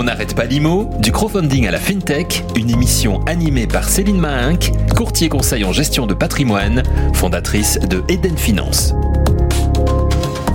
On n'arrête pas l'IMO, du crowdfunding à la FinTech, une émission animée par Céline Mahinck, courtier conseil en gestion de patrimoine, fondatrice de Eden Finance.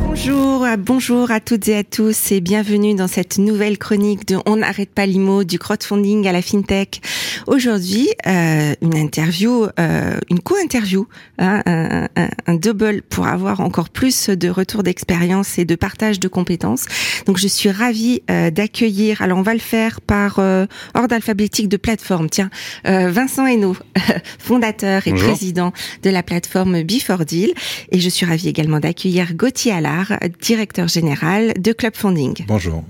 Bonjour, bonjour à toutes et à tous et bienvenue dans cette nouvelle chronique de On n'arrête pas l'IMO, du crowdfunding à la FinTech. Aujourd'hui, euh, une interview, euh, une co-interview, hein, un, un, un, double pour avoir encore plus de retours d'expérience et de partage de compétences. Donc je suis ravie euh, d'accueillir, alors on va le faire par euh, ordre alphabétique de plateforme. Tiens, euh, Vincent Hainaut, fondateur et Bonjour. président de la plateforme Before Deal. Et je suis ravie également d'accueillir Gauthier Allard, directeur général de Club Funding. Bonjour.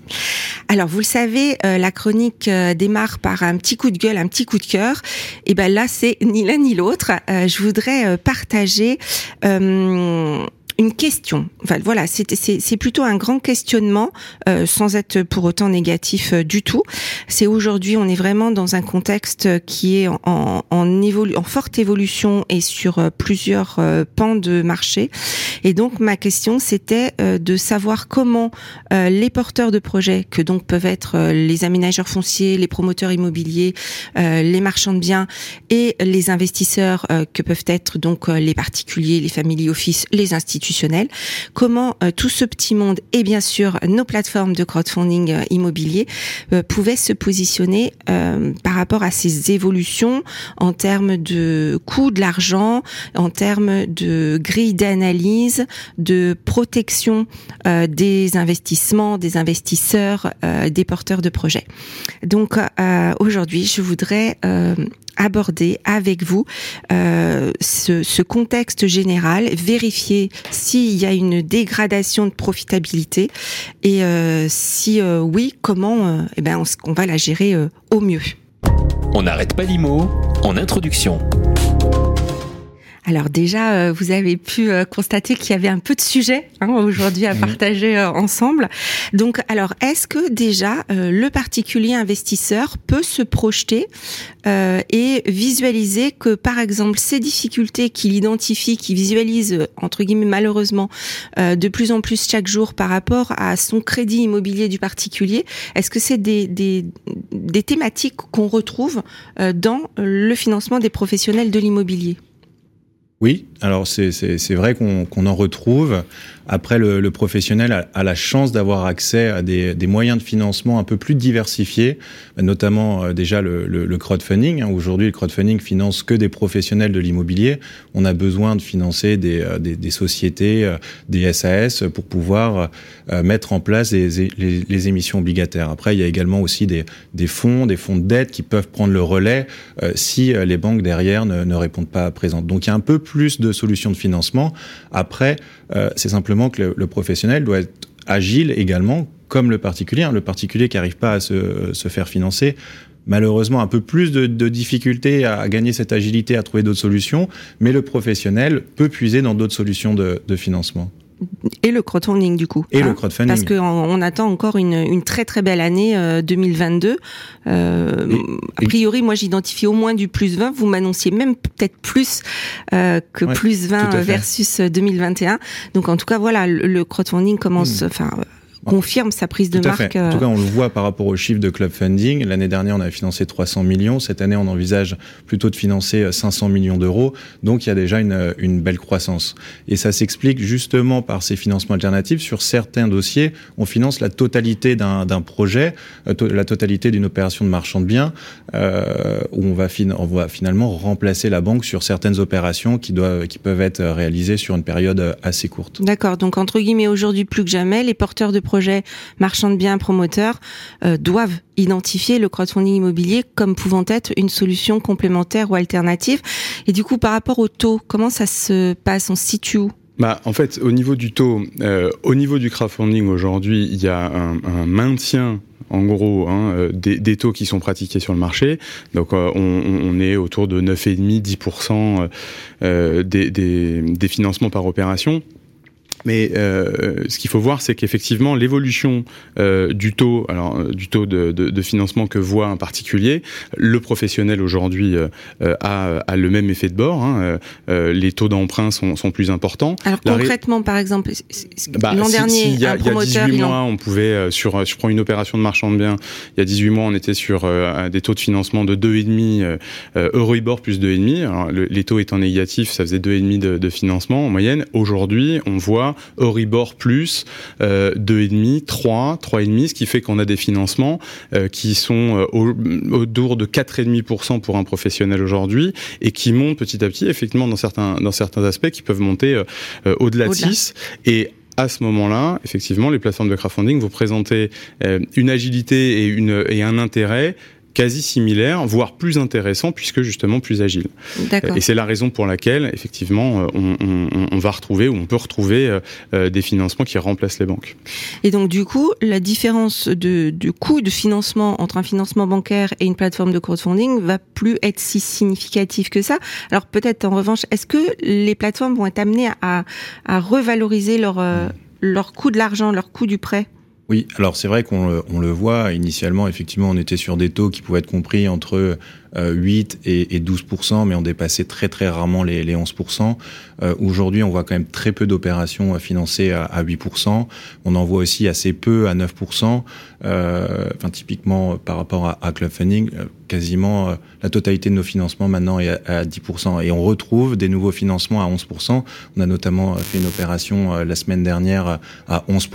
Alors, vous le savez, euh, la chronique euh, démarre par un petit coup de gueule, un petit coup de cœur. Et ben là, c'est ni l'un ni l'autre. Euh, je voudrais euh, partager euh, une question. Enfin, voilà, c'est plutôt un grand questionnement, euh, sans être pour autant négatif euh, du tout. C'est aujourd'hui, on est vraiment dans un contexte qui est en, évolu- en forte évolution et sur euh, plusieurs euh, pans de marché. Et donc, ma question, c'était de savoir comment les porteurs de projets, que donc peuvent être les aménageurs fonciers, les promoteurs immobiliers, les marchands de biens et les investisseurs, que peuvent être donc les particuliers, les family office, les comment euh, tout ce petit monde et bien sûr nos plateformes de crowdfunding euh, immobilier euh, pouvaient se positionner par rapport à ces évolutions en termes de coût de l'argent, en termes de grille d'analyse, de protection des investissements, des investisseurs, des porteurs de projets. Donc aujourd'hui, je voudrais aborder avec vous euh, ce, contexte général, vérifier s'il y a une dégradation de profitabilité et euh, si euh, oui, comment eh ben, on, va la gérer au mieux. On n'arrête pas l'IMO, en introduction. Alors déjà, euh, vous avez pu euh, constater qu'il y avait un peu de sujet hein, aujourd'hui à partager euh, ensemble. Donc, alors, est-ce que déjà euh, le particulier investisseur peut se projeter euh, et visualiser que, par exemple, ces difficultés qu'il identifie, qu'il visualise entre guillemets malheureusement euh, de plus en plus chaque jour par rapport à son crédit immobilier du particulier, est-ce que c'est des, des, des thématiques qu'on retrouve euh, dans le financement des professionnels de l'immobilier? Oui, alors c'est vrai qu'on en retrouve. Après, le, le professionnel a, a la chance d'avoir accès à des, des moyens de financement un peu plus diversifiés, notamment euh, déjà le, le- le crowdfunding. hein. Aujourd'hui, le crowdfunding finance que des professionnels de l'immobilier. On a besoin de financer des, euh, des, des sociétés, euh, des SAS pour pouvoir euh, mettre en place les, les, les émissions obligataires. Après, il y a également aussi des, fonds, des fonds de dette qui peuvent prendre le relais euh, si euh, les banques derrière ne, ne répondent pas présentes. Donc il y a un peu plus de solutions de financement. Après, euh, c'est simplement que le, le professionnel doit être agile également, comme le particulier. Le particulier qui n'arrive pas à se, se faire financer, malheureusement un peu plus de, de difficultés à gagner cette agilité, à trouver d'autres solutions, mais le professionnel peut puiser dans d'autres solutions de, de financement. Et le crowdfunding du coup. Et hein, le crowdfunding. Parce qu'on on attend encore une, une très très belle année euh, 2022. Euh, Et- a priori, moi j'identifie au moins du plus 20. Vous m'annonciez même peut-être plus euh, que Ouais, plus 20 tout à fait. versus 2021. Donc en tout cas, voilà, le, le crowdfunding commence, enfin, euh, confirme sa prise de Tout à marque. fait. En euh, tout cas, on le voit par rapport aux chiffres de Club Funding. L'année dernière, on a financé 300 millions. Cette année, on envisage plutôt de financer euh, 500 millions d'euros. Donc, il y a déjà une, une belle croissance. Et ça s'explique justement par ces financements alternatifs. Sur certains dossiers, on finance la totalité d'un projet, euh, la totalité d'une opération de marchand de biens, euh, où on va, on va finalement remplacer la banque sur certaines opérations qui, doivent, qui peuvent être réalisées sur une période euh, assez courte. D'accord. Donc entre guillemets, aujourd'hui plus que jamais, les porteurs de projets, marchands de biens, promoteurs euh, doivent identifier le crowdfunding immobilier comme pouvant être une solution complémentaire ou alternative. Et du coup, par rapport au taux, comment ça se passe? On se situe où? Bah, en fait, au niveau du taux, euh, au niveau du crowdfunding aujourd'hui, il y a un, maintien en gros, hein, euh, des, taux qui sont pratiqués sur le marché. Donc, on, est autour de 9,5-10% euh, des, des financements par opération. Mais euh, ce qu'il faut voir, c'est qu'effectivement, l'évolution euh, du taux, alors euh, du taux de, de, de, financement que voit un particulier, le professionnel aujourd'hui euh, a, a, le même effet de bord. Hein, les taux d'emprunt sont, sont, plus importants. Alors concrètement, par exemple, bah, l'an si, dernier, si, il y a, un promoteur, il y a 18 mois, on pouvait sur, je prends une opération de marchand de biens, il y a 18 mois, on était sur des taux de financement de 2,5 Euribor plus 2,5. Alors, le, les taux étant négatifs, ça faisait 2,5 de, de financement en moyenne. Aujourd'hui, on voit Euribor plus euh, 2,5, 3, 3,5, ce qui fait qu'on a des financements euh, qui sont euh, au, autour de 4,5% pour un professionnel aujourd'hui et qui montent petit à petit, effectivement, dans certains, dans certains aspects, qui peuvent monter euh, au-delà au de 6. Et à ce moment-là, effectivement, les plateformes de crowdfunding vont présenter euh, une agilité et, une, et un intérêt quasi similaire, voire plus intéressant, puisque justement plus agile. Et c'est la raison pour laquelle, effectivement, euh, on, on, on, va retrouver ou on peut retrouver euh, euh, des financements qui remplacent les banques. Et donc, du coup, la différence de, de coût de financement entre un financement bancaire et une plateforme de crowdfunding va plus être si significative que ça. Alors, peut-être, en revanche, est-ce que les plateformes vont être amenées à, à revaloriser leur, leur coût de l'argent, leur coût du prêt? Oui, alors c'est vrai qu'on le, on le voit. Initialement, effectivement, on était sur des taux qui pouvaient être compris entre 8 et, et 12 mais on dépassait très très rarement les, les 11 euh, Aujourd'hui, on voit quand même très peu d'opérations financées à, à 8% On en voit aussi assez peu à 9 euh, Enfin, typiquement par rapport à, Club Funding, quasiment euh, la totalité de nos financements maintenant est à, à 10 et on retrouve des nouveaux financements à 11 On a notamment fait une opération la semaine dernière à 11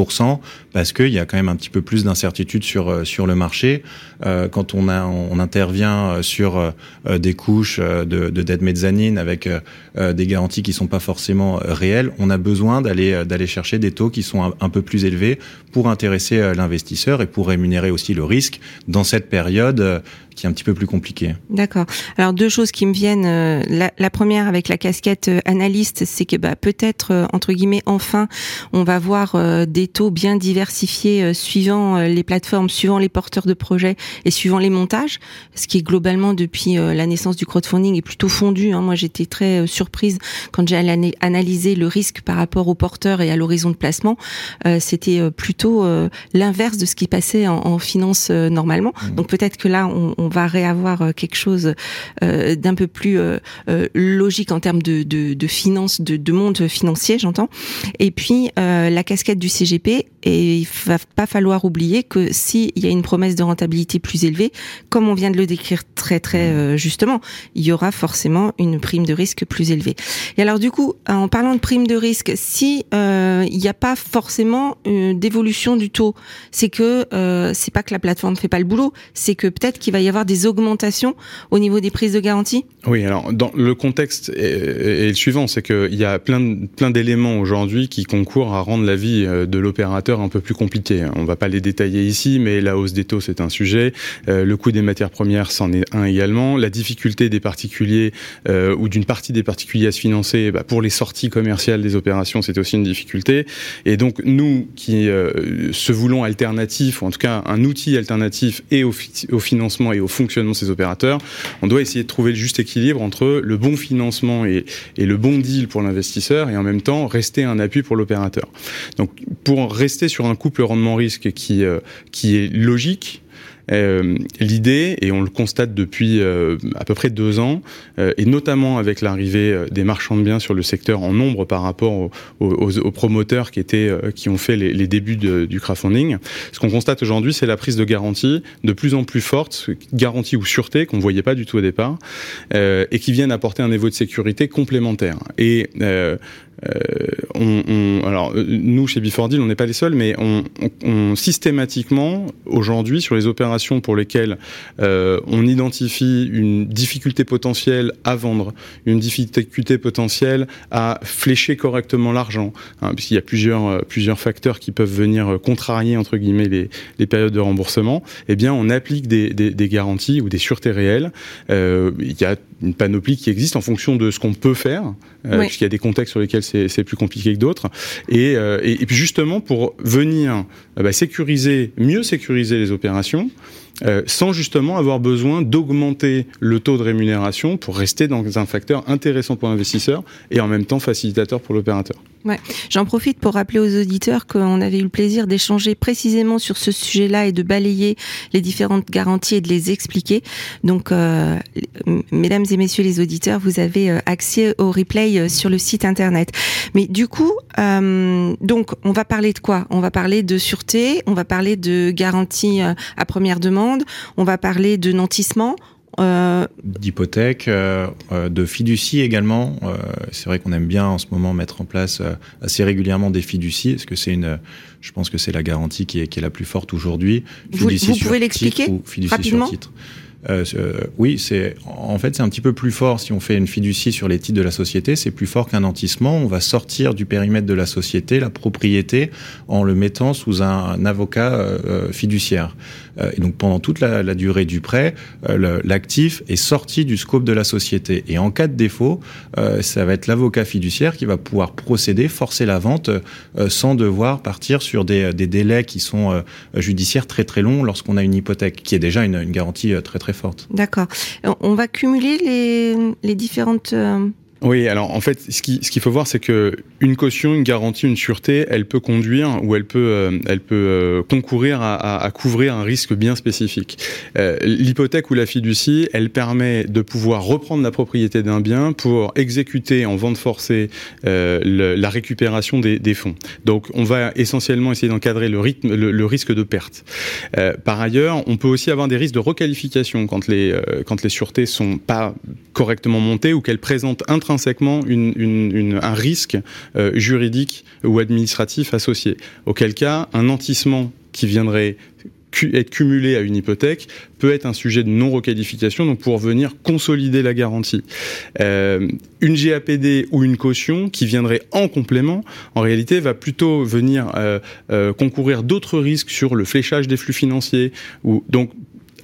parce qu'il y a quand même un petit peu plus d'incertitude sur sur le marché. Euh, quand on a on intervient sur sur euh, des couches euh, de, de dette mezzanine avec euh, des garanties qui sont pas forcément réelles, on a besoin d'aller chercher des taux qui sont un, peu plus élevés pour intéresser l'investisseur et pour rémunérer aussi le risque. Dans cette période qui est un petit peu plus compliqué. D'accord. Alors deux choses qui me viennent. La, la première avec la casquette analyste, c'est que bah, peut-être entre guillemets enfin on va voir des taux bien diversifiés suivant les plateformes, suivant les porteurs de projets et suivant les montages, ce qui est globalement depuis la naissance du crowdfunding est plutôt fondu. Hein. Moi j'étais très surprise quand j'ai analysé le risque par rapport aux porteurs et à l'horizon de placement. C'était plutôt l'inverse de ce qui passait en, en finance normalement. Mmh. Donc peut-être que là on, on va réavoir euh, quelque chose euh, d'un peu plus euh, logique en termes de, de, de finance, de, de monde financier, j'entends. Et puis la casquette du CGP, et il va pas falloir oublier que s'il y a une promesse de rentabilité plus élevée, comme on vient de le décrire très très justement, il y aura forcément une prime de risque plus élevée. Et alors du coup, en parlant de prime de risque, si il n'y a pas forcément d'évolution du taux, c'est que c'est pas que la plateforme ne fait pas le boulot, c'est que peut-être qu'il va y avoir des augmentations au niveau des prises de garantie Oui, alors dans le contexte est, est le suivant, c'est qu'il y a plein, plein d'éléments aujourd'hui qui concourent à rendre la vie euh, de l'opérateur un peu plus compliquée. On ne va pas les détailler ici, mais la hausse des taux, c'est un sujet. Euh, le coût des matières premières, c'en est un également. La difficulté des particuliers euh, ou d'une partie des particuliers à se financer, bah, pour les sorties commerciales des opérations, c'est aussi une difficulté. Et donc, nous qui euh, se voulons alternatifs, ou en tout cas un outil alternatif et au financement et au fonctionnement de ces opérateurs, on doit essayer de trouver le juste équilibre entre le bon financement et, et le bon deal pour l'investisseur et en même temps rester un appui pour l'opérateur. Donc pour rester sur un couple rendement-risque qui, euh, qui est logique, euh, L'idée, et on le constate depuis euh, à peu près deux ans, et notamment avec l'arrivée des marchands de biens sur le secteur en nombre par rapport aux, promoteurs qui étaient, qui ont fait les, débuts du crowdfunding, ce qu'on constate aujourd'hui, c'est la prise de garantie de plus en plus forte, garantie ou sûreté qu'on voyait pas du tout au départ, et qui viennent apporter un niveau de sécurité complémentaire. Et on, on, alors nous chez Before on n'est pas les seuls, mais on, on systématiquement aujourd'hui sur les opérations pour lesquelles euh, on identifie une difficulté potentielle à vendre, une difficulté potentielle à flécher correctement l'argent, hein, puisqu'il y a plusieurs euh, plusieurs facteurs qui peuvent venir contrarier entre guillemets les, les périodes de remboursement. Eh bien, on applique des, des, des garanties ou des sûretés réelles. Euh, il y a une panoplie qui existe en fonction de ce qu'on peut faire, euh, oui. puisqu'il y a des contextes sur lesquels c'est plus compliqué que d'autres. Et, euh, puis justement, pour venir euh, bah, sécuriser, mieux sécuriser les opérations, euh, sans justement avoir besoin d'augmenter le taux de rémunération pour rester dans un facteur intéressant pour l'investisseur et en même temps facilitateur pour l'opérateur. Ouais. J'en profite pour rappeler aux auditeurs qu'on avait eu le plaisir d'échanger précisément sur ce sujet-là et de balayer les différentes garanties et de les expliquer. Donc, euh, mesdames et messieurs les auditeurs, vous avez euh, accès au replay euh, sur le site internet. Mais du coup, euh, donc, on va parler de quoi? On va parler de sûreté, on va parler de garantie à première demande, on va parler de nantissement, euh... D'hypothèque, euh, euh, de fiducie également. Euh, c'est vrai qu'on aime bien en ce moment mettre en place euh, assez régulièrement des fiducies, parce que c'est une, je pense que c'est la garantie qui est, qui est la plus forte aujourd'hui. Vous, vous pouvez l'expliquer rapidement sur titre. Euh, euh, oui, c'est en fait c'est un petit peu plus fort si on fait une fiducie sur les titres de la société, c'est plus fort qu'un nantissement. On va sortir du périmètre de la société la propriété en le mettant sous un, un avocat euh, fiduciaire. Euh, et donc pendant toute la, la durée du prêt, euh, l'actif est sorti du scope de la société. Et en cas de défaut, euh, ça va être l'avocat fiduciaire qui va pouvoir procéder, forcer la vente sans devoir partir sur des, des délais qui sont judiciaires très très longs lorsqu'on a une hypothèque, qui est déjà une, une garantie très très forte. D'accord. On va cumuler les, les différentes oui, alors en fait, ce qu'il faut voir, c'est que une caution, une garantie, une sûreté, elle peut conduire ou elle peut, euh, elle peut euh, concourir à, couvrir un risque bien spécifique. Euh, L'hypothèque ou la fiducie, elle permet de pouvoir reprendre la propriété d'un bien pour exécuter en vente forcée la récupération des, fonds. Donc, on va essentiellement essayer d'encadrer le rythme, le, risque de perte. Par ailleurs, on peut aussi avoir des risques de requalification quand les quand les sûretés sont pas correctement montées ou qu'elles présentent un intrinsèquement un risque euh, juridique ou administratif associé. Auquel cas, un nantissement qui viendrait être cumulé à une hypothèque peut être un sujet de non-requalification, donc pour venir consolider la garantie. Euh, une GAPD ou une caution qui viendrait en complément, en réalité, va plutôt venir euh, concourir d'autres risques sur le fléchage des flux financiers. Ou, donc,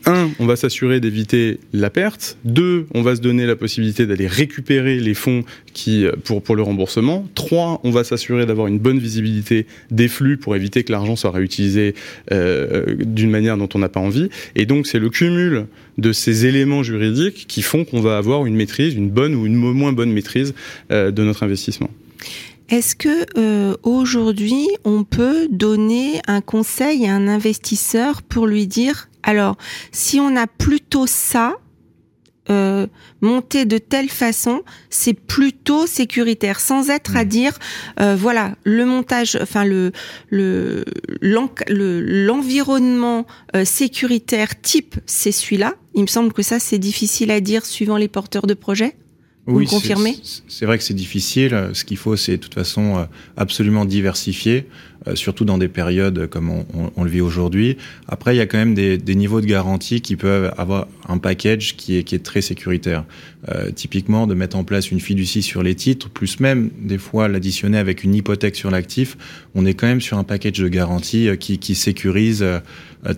un, on va s'assurer d'éviter la perte. Deux, on va se donner la possibilité d'aller récupérer les fonds qui, pour, pour le remboursement. Trois, on va s'assurer d'avoir une bonne visibilité des flux pour éviter que l'argent soit réutilisé euh, d'une manière dont on n'a pas envie. Et donc, c'est le cumul de ces éléments juridiques qui font qu'on va avoir une maîtrise, une bonne ou une moins bonne maîtrise euh, de notre investissement. Est-ce que euh, aujourd'hui on peut donner un conseil à un investisseur pour lui dire alors si on a plutôt ça euh, monté de telle façon, c'est plutôt sécuritaire, sans être à mmh. dire, euh, voilà, le montage, enfin le le l'environnement euh, sécuritaire type, c'est celui-là. Il me semble que ça, c'est difficile à dire suivant les porteurs de projet. Vous oui, confirmez? C'est vrai que c'est difficile. Ce qu'il faut, c'est de toute façon euh, absolument diversifier, surtout dans des périodes comme on, on, on le vit aujourd'hui. Après, il y a quand même des, des, niveaux de garantie qui peuvent avoir un package qui est, qui est très sécuritaire. Euh, typiquement, de mettre en place une fiducie sur les titres, plus même des fois l'additionner avec une hypothèque sur l'actif, on est quand même sur un package de garantie euh, qui, qui sécurise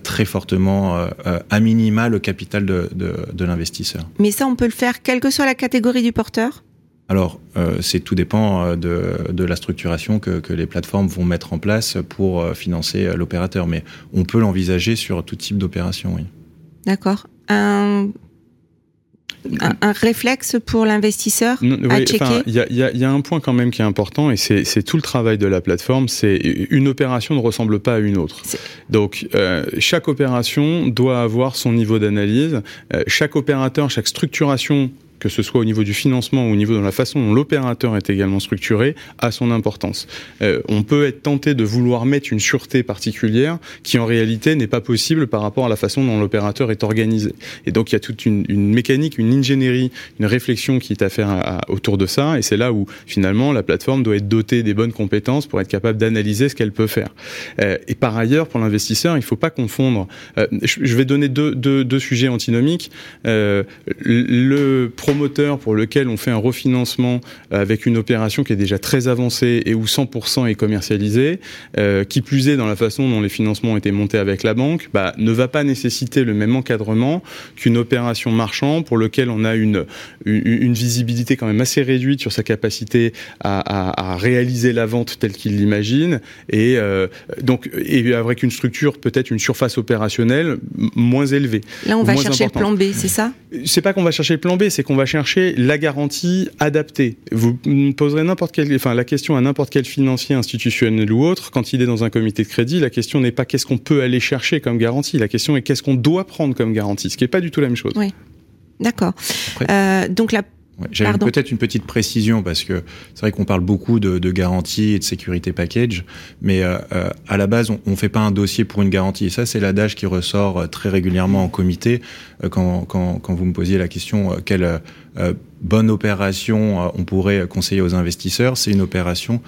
très fortement, à minima, le capital de, de, de l'investisseur. Mais ça, on peut le faire quelle que soit la catégorie du porteur? Alors, euh, c'est tout dépend euh, de, de la structuration que, que, les plateformes vont mettre en place pour euh, financer l'opérateur, mais on peut l'envisager sur tout type d'opération, oui. D'accord. Un, un, un, réflexe pour l'investisseur à oui, checker? Il y, y, y, a un point quand même qui est important, et c'est tout le travail de la plateforme, c'est une opération ne ressemble pas à une autre. Donc, euh, chaque opération doit avoir son niveau d'analyse. Euh, chaque opérateur, chaque structuration que ce soit au niveau du financement ou au niveau de la façon dont l'opérateur est également structuré, a son importance. Euh, on peut être tenté de vouloir mettre une sûreté particulière qui en réalité n'est pas possible par rapport à la façon dont l'opérateur est organisé. Et donc il y a toute une, une mécanique, une ingénierie, une réflexion qui est à faire à, à, autour de ça, et c'est là où finalement la plateforme doit être dotée des bonnes compétences pour être capable d'analyser ce qu'elle peut faire. Euh, et par ailleurs, pour l'investisseur, il ne faut pas confondre. Euh, je vais donner deux, deux, deux sujets antinomiques. Euh, le promoteur pour lequel on fait un refinancement euh, avec une opération qui est déjà très avancée et où 100% est commercialisé, euh, qui plus est dans la façon dont les financements ont été montés avec la banque, bah, ne va pas nécessiter le même encadrement qu'une opération marchand pour lequel on a une, une, une, visibilité quand même assez réduite sur sa capacité à, à, à réaliser la vente telle qu'il l'imagine et euh, donc et avec une structure peut-être une surface opérationnelle moins élevée. Là, on va chercher importante. le plan B, c'est ça? C'est pas qu'on va chercher le plan B, c'est qu'on va chercher la garantie adaptée. Vous poserez n'importe quelle, enfin la question à n'importe quel financier institutionnel ou autre, quand il est dans un comité de crédit, la question n'est pas qu'est-ce qu'on peut aller chercher comme garantie, la question est qu'est-ce qu'on doit prendre comme garantie, ce qui n'est pas du tout la même chose. Oui. D'accord. Euh, donc la j'avais peut-être une petite précision parce que c'est vrai qu'on parle beaucoup de, de, garantie et de sécurité package, mais euh, euh à la base, on ne fait pas un dossier pour une garantie. Et ça, c'est l'adage qui ressort euh, très régulièrement en comité euh, quand, quand, quand, vous me posiez la question quelle bonne opération on pourrait conseiller aux investisseurs. C'est une opération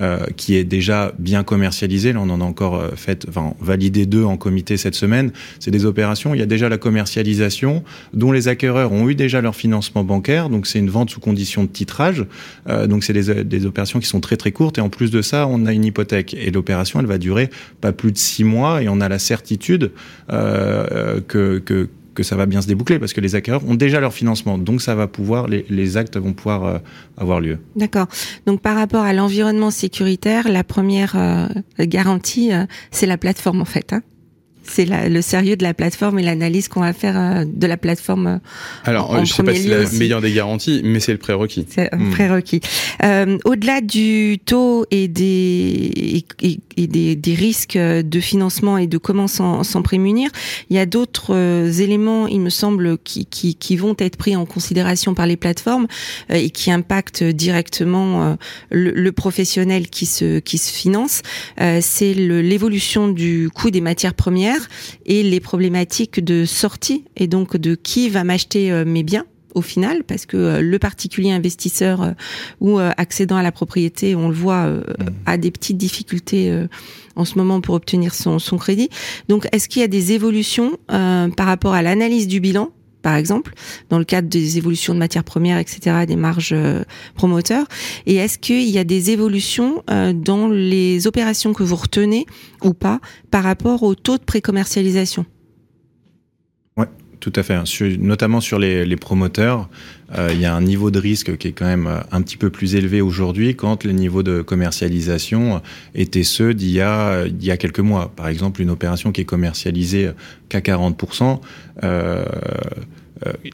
euh, qui est déjà bien commercialisé. Là, on en a encore euh, fait, enfin, validé deux en comité cette semaine. C'est des opérations. Il y a déjà la commercialisation, dont les acquéreurs ont eu déjà leur financement bancaire. Donc, c'est une vente sous condition de titrage. Euh, donc, c'est des, des, opérations qui sont très très courtes. Et en plus de ça, on a une hypothèque. Et l'opération, elle va durer pas plus de six mois. Et on a la certitude euh, que, que que ça va bien se déboucler parce que les acquéreurs ont déjà leur financement. Donc ça va pouvoir, les, les actes vont pouvoir euh, avoir lieu. D'accord. Donc par rapport à l'environnement sécuritaire, la première euh, garantie, euh, c'est la plateforme en fait. Hein c'est le sérieux de la plateforme et l'analyse qu'on va faire euh, de la plateforme. Euh, Alors, en, je sais pas si c'est la meilleure des garanties, mais c'est le prérequis. C'est un hmm. prérequis. Euh, Au-delà du taux et des et, et des, des, risques de financement et de comment s'en prémunir, il y a d'autres euh, éléments, il me semble, qui, qui, qui, vont être pris en considération par les plateformes et qui impactent directement le, le, professionnel qui se qui se finance. c'est l'évolution du coût des matières premières et les problématiques de sortie et donc de qui va m'acheter euh, mes biens au final, parce que euh, le particulier investisseur euh, ou accédant à la propriété, on le voit, mmh. a des petites difficultés en ce moment pour obtenir son, son crédit. Donc, est-ce qu'il y a des évolutions par rapport à l'analyse du bilan par exemple, dans le cadre des évolutions de matières premières, etc., des marges euh, promoteurs Et est-ce qu'il y a des évolutions euh, dans les opérations que vous retenez ou pas par rapport au taux de précommercialisation? Oui, tout à fait. Notamment sur les, promoteurs, euh, il y a un niveau de risque qui est quand même un petit peu plus élevé aujourd'hui quand les niveaux de commercialisation étaient ceux d'il y, a, quelques mois. Par exemple, une opération qui est commercialisée qu'à 40%. Euh, euh,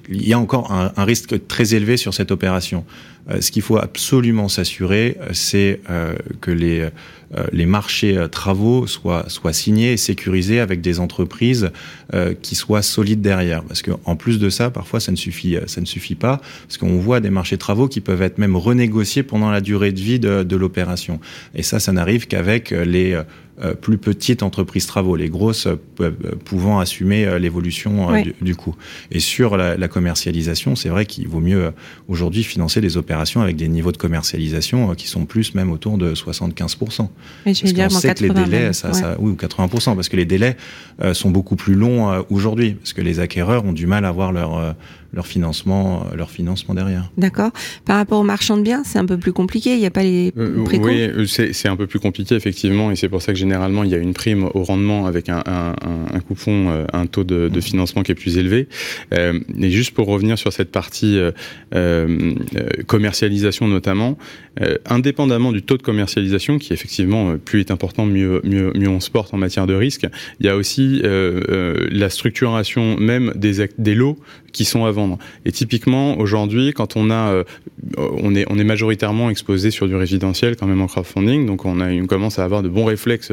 il y a encore un, risque très élevé sur cette opération. Euh, ce qu'il faut absolument s'assurer, euh, c'est que les, les marchés travaux soient, soient signés et sécurisés avec des entreprises qui soient solides derrière. Parce qu'en plus de ça, parfois, ça ne suffit, ça ne suffit pas, parce qu'on voit des marchés travaux qui peuvent être même renégociés pendant la durée de vie de, de l'opération. Et ça, ça n'arrive qu'avec les euh, plus petites entreprises travaux, les grosses euh, euh, pouvant assumer l'évolution du, coût. Et sur la, la commercialisation, c'est vrai qu'il vaut mieux aujourd'hui financer des opérations avec des niveaux de commercialisation qui sont plus même autour de 75%. Mais je parce qu'on sait que les délais, ça, ça, oui, ou 80%, parce que les délais sont beaucoup plus longs aujourd'hui, parce que les acquéreurs ont du mal à avoir leur leur financement, leur financement derrière. D'accord. Par rapport aux marchands de biens, c'est un peu plus compliqué. Il n'y a pas les euh, Oui, c'est un peu plus compliqué effectivement, et c'est pour ça que généralement il y a une prime au rendement avec un, un, un coupon, euh, un taux de, de, financement qui est plus élevé. Euh, et juste pour revenir sur cette partie euh, euh commercialisation notamment, indépendamment du taux de commercialisation, qui effectivement plus est important, mieux, mieux, mieux on se porte en matière de risque. Il y a aussi la structuration même des, des lots qui sont à vendre. Et typiquement, aujourd'hui, quand on a, euh, on est, on est majoritairement exposé sur du résidentiel quand même en crowdfunding, donc on a, on commence à avoir de bons réflexes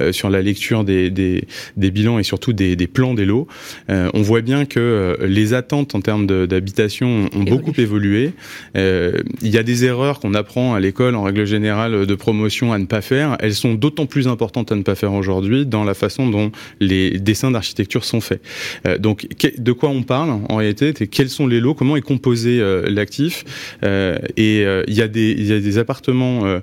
euh, sur la lecture des, des, des, bilans et surtout des, des plans des lots. Euh, on voit bien que les attentes en termes d'habitation ont beaucoup évolué. il y a des erreurs qu'on apprend à l'école en règle générale de promotion à ne pas faire. Elles sont d'autant plus importantes à ne pas faire aujourd'hui dans la façon dont les dessins d'architecture sont faits. donc, de quoi on parle en c'est quels sont les lots, comment est composé euh, l'actif. Euh, et euh, il y, a des, appartements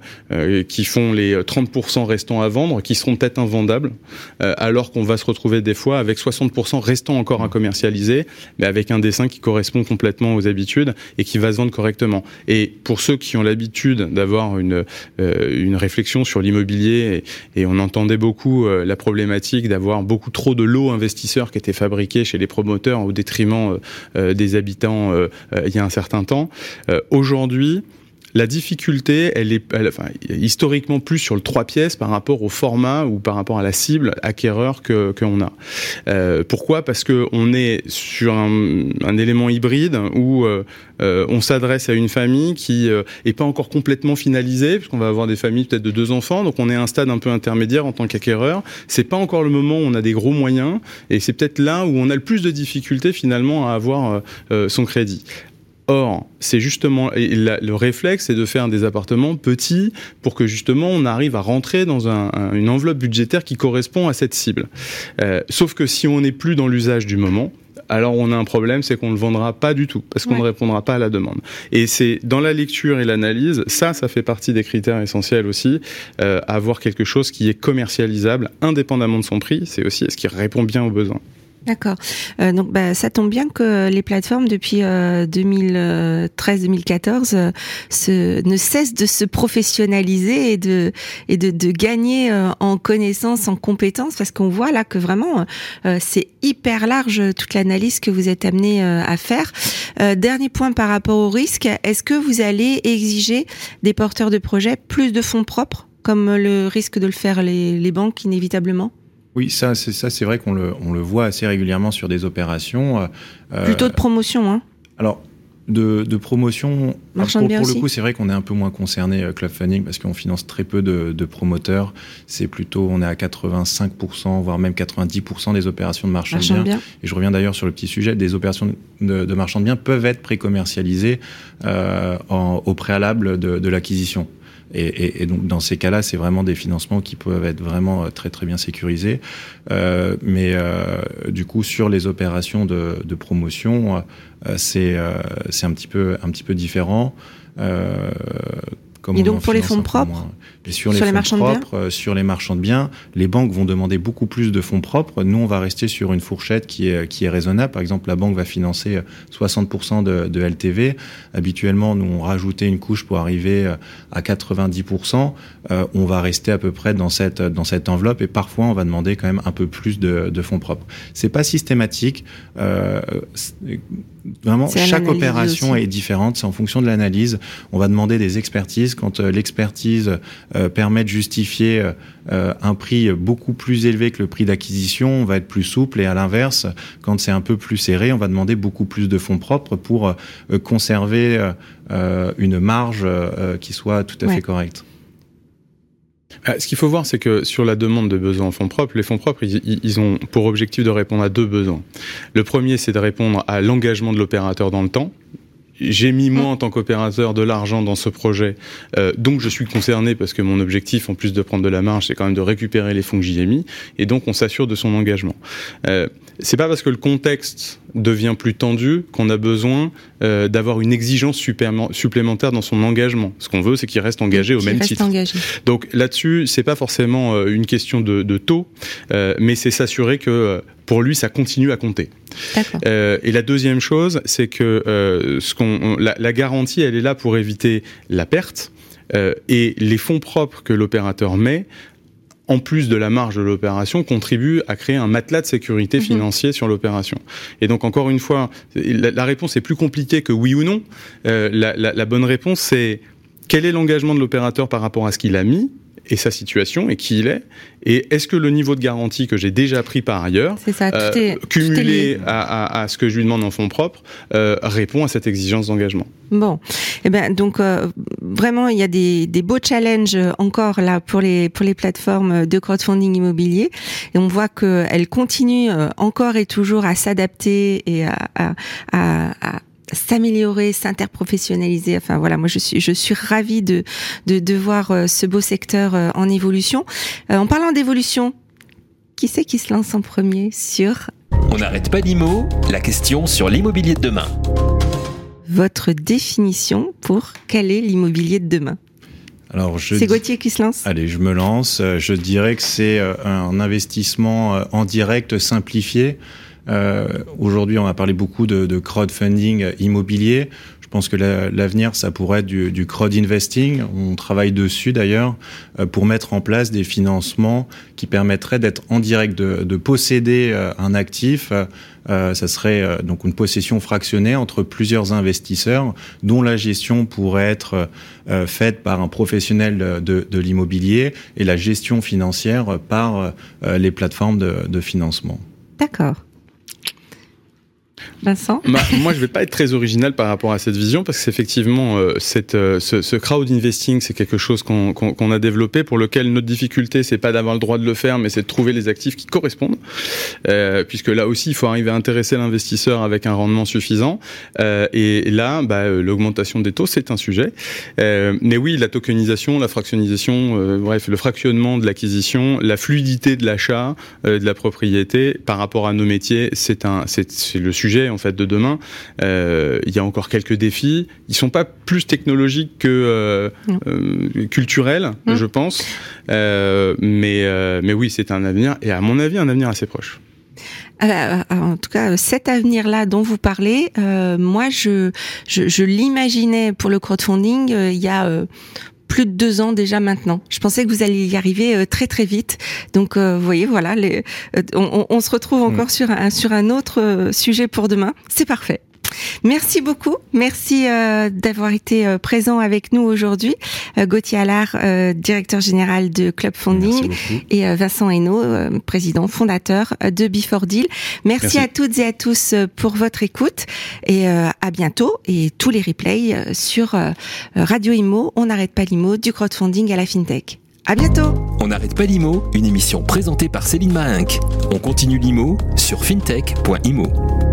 qui font les 30% restants à vendre, qui seront peut-être invendables, alors qu'on va se retrouver des fois avec 60% restants encore à commercialiser, mais avec un dessin qui correspond complètement aux habitudes et qui va se vendre correctement. Et pour ceux qui ont l'habitude d'avoir une, réflexion sur l'immobilier, et, on entendait beaucoup la problématique d'avoir beaucoup trop de lots investisseurs qui étaient fabriqués chez les promoteurs au détriment des habitants euh, euh, il y a un certain temps. Aujourd'hui, la difficulté, elle est historiquement plus sur le 3 pièces par rapport au format ou par rapport à la cible acquéreur que qu'on a. Euh, pourquoi? Parce que on est sur un, un élément hybride où euh, euh on s'adresse à une famille qui euh, est pas encore complètement finalisée, puisqu'on va avoir des familles peut-être de deux enfants, donc on est à un stade un peu intermédiaire en tant qu'acquéreur. C'est pas encore le moment où on a des gros moyens, et c'est peut-être là où on a le plus de difficultés finalement à avoir euh, son crédit. Or, c'est justement le réflexe, c'est de faire des appartements petits pour que justement on arrive à rentrer dans une enveloppe budgétaire qui correspond à cette cible. Euh, sauf que si on n'est plus dans l'usage du moment, alors on a un problème, c'est qu'on ne le vendra pas du tout, parce qu'on ne répondra pas à la demande. Et c'est dans la lecture et l'analyse, ça, ça fait partie des critères essentiels aussi, euh, avoir quelque chose qui est commercialisable indépendamment de son prix, c'est aussi est-ce qu'il répond bien aux besoins. D'accord. Euh, donc, bah, ça tombe bien que les plateformes depuis 2013-2014 euh, euh, ne cessent de se professionnaliser et de gagner euh, en connaissances, en compétences, parce qu'on voit là que vraiment c'est hyper large toute l'analyse que vous êtes amené à faire. dernier point par rapport au risque, est-ce que vous allez exiger des porteurs de projets plus de fonds propres, comme le risque de le faire les, les banques inévitablement? Oui, ça, c'est ça, c'est vrai qu'on le, on le voit assez régulièrement sur des opérations. Euh, Plutôt de promotion, hein. Alors, de, de promotion, pour, pour le coup, c'est vrai qu'on est un peu moins concerné euh, club funding parce qu'on finance très peu de, de promoteurs. C'est plutôt, on est à 85%, voire même 90% des opérations de marchand, de biens. Et je reviens d'ailleurs sur le petit sujet, des opérations de, de marchand de biens peuvent être pré-commercialisées euh, au préalable de, de l'acquisition. Et, et, et, donc dans ces cas-là, c'est vraiment des financements qui peuvent être vraiment euh, très très bien sécurisés. Euh, mais euh, du coup, sur les opérations de, de promotion, euh, c'est euh, c'est un petit peu un petit peu différent. Comme et donc pour les fonds propres et sur, les, fonds marchands propres, euh, sur les marchands de biens, les banques vont demander beaucoup plus de fonds propres. Nous, on va rester sur une fourchette qui est, qui est raisonnable. Par exemple, la banque va financer 60% de, de LTV. Habituellement, nous, on rajoutait une couche pour arriver euh, à 90%. Euh, on va rester à peu près dans cette, dans cette enveloppe et parfois, on va demander quand même un peu plus de, de fonds propres. C'est pas systématique. Euh, vraiment, chaque opération est différente. C'est en fonction de l'analyse. On va demander des expertises. Quand euh, l'expertise euh, permet de justifier euh, un prix beaucoup plus élevé que le prix d'acquisition, on va être plus souple. Et à l'inverse, quand c'est un peu plus serré, on va demander beaucoup plus de fonds propres pour conserver une marge qui soit tout à ouais. fait correcte. Ce qu'il faut voir, c'est que sur la demande de besoins en fonds propres, les fonds propres, ils, ils, ont pour objectif de répondre à deux besoins. Le premier, c'est de répondre à l'engagement de l'opérateur dans le temps j'ai mis moi en tant qu'opérateur de l'argent dans ce projet, euh, donc je suis concerné parce que mon objectif, en plus de prendre de la marge, c'est quand même de récupérer les fonds que j'y ai mis, et donc on s'assure de son engagement. Euh, c'est pas parce que le contexte devient plus tendu qu'on a besoin euh, d'avoir une exigence supplémentaire dans son engagement. Ce qu'on veut, c'est qu'il reste engagé au même titre. Engagé. Donc là-dessus, c'est pas forcément euh, une question de, de taux, euh, mais c'est s'assurer que pour lui, ça continue à compter. Euh, et la deuxième chose, c'est que euh, ce qu'on, la, la, garantie, elle est là pour éviter la perte. Euh, et les fonds propres que l'opérateur met en plus de la marge de l'opération, contribue à créer un matelas de sécurité mmh. financier sur l'opération. Et donc, encore une fois, la, la, réponse est plus compliquée que oui ou non. Euh, la, la, la bonne réponse, c'est quel est l'engagement de l'opérateur par rapport à ce qu'il a mis et sa situation et qui il est. Et est-ce que le niveau de garantie que j'ai déjà pris par ailleurs, ça, euh, est, cumulé à, à, à, ce que je lui demande en fonds propres, euh, répond à cette exigence d'engagement. Bon, eh ben donc euh, vraiment il y a des, des, beaux challenges encore là pour les pour les plateformes de crowdfunding immobilier. Et on voit que elles continuent encore et toujours à s'adapter et à s'améliorer, s'interprofessionnaliser. Enfin voilà, moi je suis je suis ravie de de, de voir euh, ce beau secteur euh, en évolution. Euh, en parlant d'évolution, qui c'est qui se lance en premier sur On n'arrête pas l'IMO, la question sur l'immobilier de demain. Votre définition pour quel est l'immobilier de demain? Alors, c'est Gauthier qui se lance? Allez, je me lance. Je dirais que c'est un investissement en direct simplifié euh, Aujourd'hui, on a parlé beaucoup de, de crowdfunding immobilier. Je pense que l'avenir, ça pourrait être du, du, crowd investing. On travaille dessus d'ailleurs euh, pour mettre en place des financements qui permettraient d'être en direct, de, de posséder euh, un actif ça serait donc une possession fractionnée entre plusieurs investisseurs, dont la gestion pourrait être faite par un professionnel de, de l'immobilier et la gestion financière par les plateformes de, de financement. D'accord. Vincent? Bah, Moi, je vais pas être très original par rapport à cette vision parce que effectivement, euh, euh, ce, crowd investing, c'est quelque chose qu'on a développé pour lequel notre difficulté, c'est pas d'avoir le droit de le faire, mais c'est de trouver les actifs qui correspondent. Euh, puisque là aussi, il faut arriver à intéresser l'investisseur avec un rendement suffisant. Euh, et là, bah, l'augmentation des taux, c'est un sujet. mais oui, la tokenisation, la fractionnisation, bref, le fractionnement de l'acquisition, la fluidité de l'achat de la propriété par rapport à nos métiers, c'est le sujet en fait de demain. Euh, il y a encore quelques défis. Ils sont pas plus technologiques que euh, euh, culturels, mmh. je pense. mais mais oui, c'est un avenir et à mon avis un avenir assez proche. en tout cas, cet avenir-là dont vous parlez, moi, je, je, je l'imaginais pour le crowdfunding il y a plus de deux ans déjà maintenant. Je pensais que vous alliez y arriver euh, très très vite. Donc euh, vous voyez, voilà, les, euh, on, on, se retrouve encore mm. sur un sur un autre sujet pour demain. C'est parfait. Merci beaucoup. Merci euh, d'avoir été euh, présent avec nous aujourd'hui. Euh, Gauthier Allard, directeur général de Club Funding, et Vincent Hainaut, président fondateur de Before Deal. Merci, à toutes et à tous pour votre écoute et à bientôt. Et tous les replays sur Radio Imo. On n'arrête pas l'IMO du crowdfunding à la fintech. À bientôt. On n'arrête pas l'IMO, une émission présentée par Céline Mahinck. On continue l'IMO sur fintech.imo.